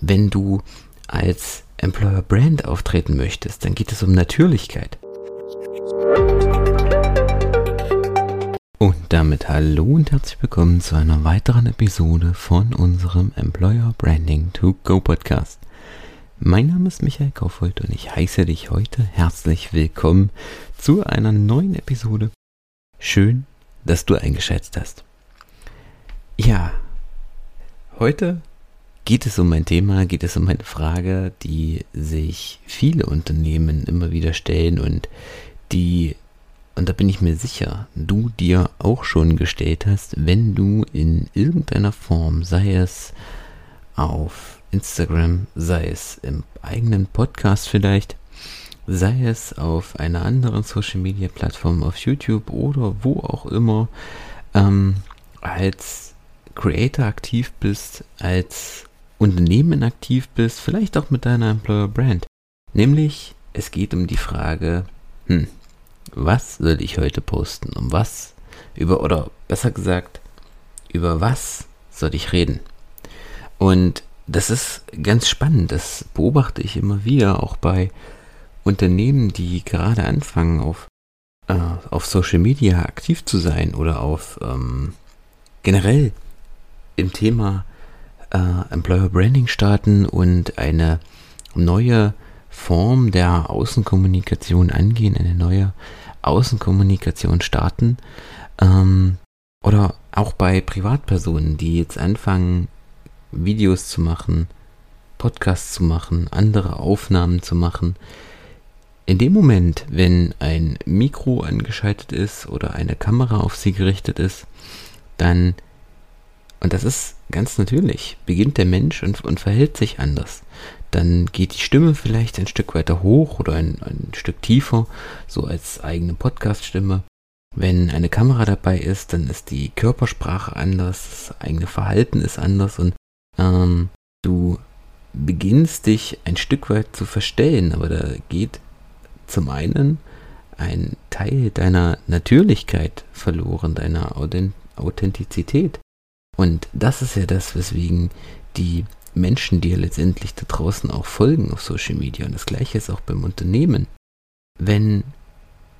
Wenn du als Employer Brand auftreten möchtest, dann geht es um Natürlichkeit. Und damit hallo und herzlich willkommen zu einer weiteren Episode von unserem Employer Branding to Go Podcast. Mein Name ist Michael Kaufhold und ich heiße dich heute herzlich willkommen zu einer neuen Episode. Schön, dass du eingeschätzt hast. Ja, heute geht es um ein Thema, geht es um eine Frage, die sich viele Unternehmen immer wieder stellen und die, und da bin ich mir sicher, du dir auch schon gestellt hast, wenn du in irgendeiner Form, sei es auf Instagram, sei es im eigenen Podcast vielleicht, sei es auf einer anderen Social Media Plattform, auf YouTube oder wo auch immer, ähm, als Creator aktiv bist, als Unternehmen aktiv bist, vielleicht auch mit deiner Employer Brand. Nämlich, es geht um die Frage, hm, was soll ich heute posten? Um was? Über, oder besser gesagt, über was soll ich reden? Und das ist ganz spannend. Das beobachte ich immer wieder, auch bei Unternehmen, die gerade anfangen, auf, äh, auf Social Media aktiv zu sein oder auf ähm, generell im Thema äh, Employer Branding starten und eine neue Form der Außenkommunikation angehen, eine neue Außenkommunikation starten. Ähm, oder auch bei Privatpersonen, die jetzt anfangen, Videos zu machen, Podcasts zu machen, andere Aufnahmen zu machen. In dem Moment, wenn ein Mikro angeschaltet ist oder eine Kamera auf sie gerichtet ist, dann und das ist ganz natürlich. Beginnt der Mensch und, und verhält sich anders. Dann geht die Stimme vielleicht ein Stück weiter hoch oder ein, ein Stück tiefer, so als eigene Podcast-Stimme. Wenn eine Kamera dabei ist, dann ist die Körpersprache anders, das eigene Verhalten ist anders und ähm, du beginnst dich ein Stück weit zu verstellen, aber da geht zum einen ein Teil deiner Natürlichkeit verloren, deiner Authentizität. Und das ist ja das, weswegen die Menschen dir letztendlich da draußen auch folgen auf Social Media. Und das gleiche ist auch beim Unternehmen. Wenn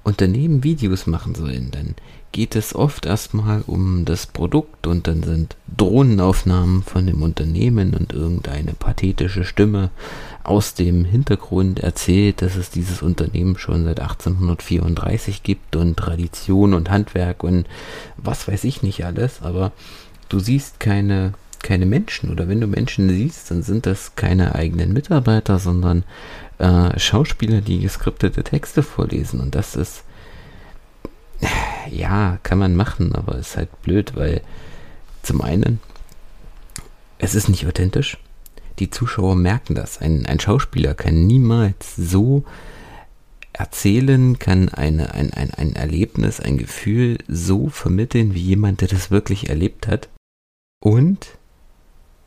Unternehmen Videos machen sollen, dann geht es oft erstmal um das Produkt und dann sind Drohnenaufnahmen von dem Unternehmen und irgendeine pathetische Stimme aus dem Hintergrund erzählt, dass es dieses Unternehmen schon seit 1834 gibt und Tradition und Handwerk und was weiß ich nicht alles, aber du siehst keine, keine Menschen oder wenn du Menschen siehst, dann sind das keine eigenen Mitarbeiter, sondern äh, Schauspieler, die geskriptete Texte vorlesen und das ist, ja, kann man machen, aber ist halt blöd, weil zum einen, es ist nicht authentisch. Die Zuschauer merken das. Ein, ein Schauspieler kann niemals so erzählen, kann eine, ein, ein, ein Erlebnis, ein Gefühl so vermitteln, wie jemand, der das wirklich erlebt hat. Und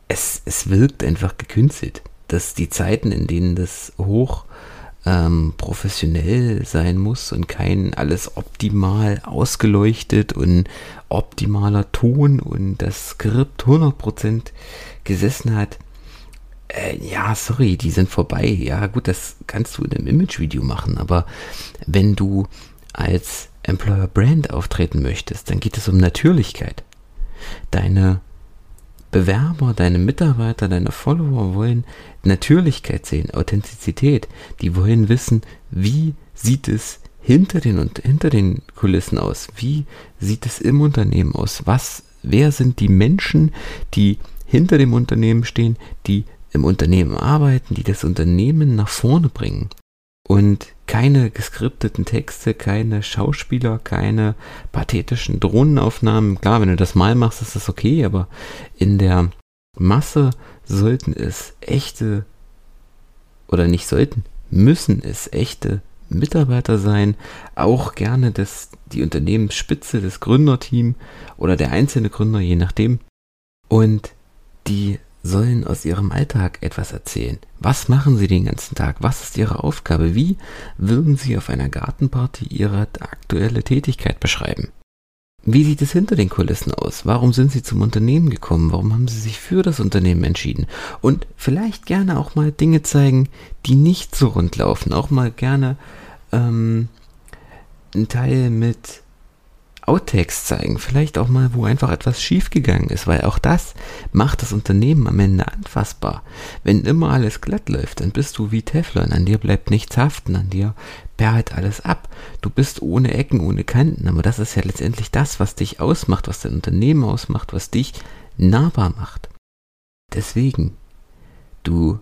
es, es wirkt einfach gekünstelt. Dass die Zeiten, in denen das hoch ähm, professionell sein muss und kein alles optimal ausgeleuchtet und optimaler Ton und das Skript 100% gesessen hat, äh, ja, sorry, die sind vorbei. Ja, gut, das kannst du in einem Image-Video machen, aber wenn du als Employer Brand auftreten möchtest, dann geht es um Natürlichkeit. Deine Bewerber, deine Mitarbeiter, deine Follower wollen Natürlichkeit sehen, Authentizität. Die wollen wissen, wie sieht es hinter den und hinter den Kulissen aus? Wie sieht es im Unternehmen aus? Was, wer sind die Menschen, die hinter dem Unternehmen stehen, die im Unternehmen arbeiten, die das Unternehmen nach vorne bringen? Und keine geskripteten Texte, keine Schauspieler, keine pathetischen Drohnenaufnahmen. Klar, wenn du das mal machst, ist das okay, aber in der Masse sollten es echte oder nicht sollten, müssen es echte Mitarbeiter sein, auch gerne das, die Unternehmensspitze, das Gründerteam oder der einzelne Gründer, je nachdem. Und die sollen aus ihrem Alltag etwas erzählen. Was machen sie den ganzen Tag? Was ist ihre Aufgabe? Wie würden sie auf einer Gartenparty ihre aktuelle Tätigkeit beschreiben? Wie sieht es hinter den Kulissen aus? Warum sind Sie zum Unternehmen gekommen? Warum haben Sie sich für das Unternehmen entschieden? Und vielleicht gerne auch mal Dinge zeigen, die nicht so rund laufen. Auch mal gerne ähm, einen Teil mit Outtakes zeigen, vielleicht auch mal, wo einfach etwas schiefgegangen ist, weil auch das macht das Unternehmen am Ende anfassbar. Wenn immer alles glatt läuft, dann bist du wie Teflon, an dir bleibt nichts haften, an dir perlt alles ab. Du bist ohne Ecken, ohne Kanten, aber das ist ja letztendlich das, was dich ausmacht, was dein Unternehmen ausmacht, was dich nahbar macht. Deswegen, du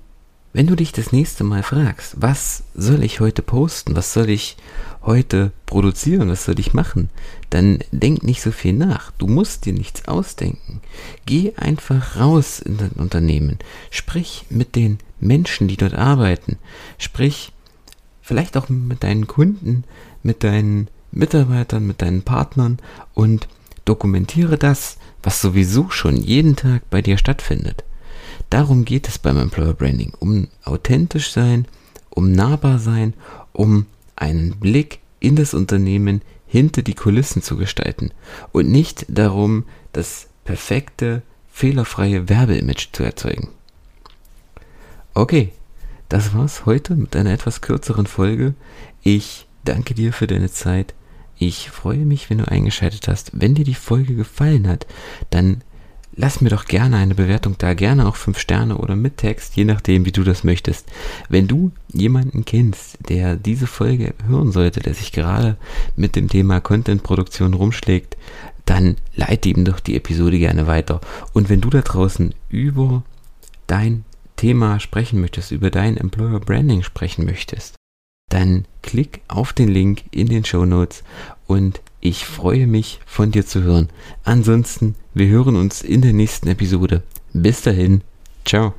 wenn du dich das nächste Mal fragst, was soll ich heute posten, was soll ich heute produzieren, was soll ich machen, dann denk nicht so viel nach. Du musst dir nichts ausdenken. Geh einfach raus in dein Unternehmen. Sprich mit den Menschen, die dort arbeiten. Sprich vielleicht auch mit deinen Kunden, mit deinen Mitarbeitern, mit deinen Partnern und dokumentiere das, was sowieso schon jeden Tag bei dir stattfindet. Darum geht es beim Employer Branding, um authentisch sein, um nahbar sein, um einen Blick in das Unternehmen hinter die Kulissen zu gestalten und nicht darum, das perfekte, fehlerfreie Werbeimage zu erzeugen. Okay, das war's heute mit einer etwas kürzeren Folge. Ich danke dir für deine Zeit. Ich freue mich, wenn du eingeschaltet hast. Wenn dir die Folge gefallen hat, dann lass mir doch gerne eine Bewertung da, gerne auch 5 Sterne oder mit Text, je nachdem, wie du das möchtest. Wenn du jemanden kennst, der diese Folge hören sollte, der sich gerade mit dem Thema Contentproduktion rumschlägt, dann leite ihm doch die Episode gerne weiter. Und wenn du da draußen über dein Thema sprechen möchtest, über dein Employer Branding sprechen möchtest, dann klick auf den Link in den Show Notes und ich freue mich von dir zu hören. Ansonsten, wir hören uns in der nächsten Episode. Bis dahin, ciao.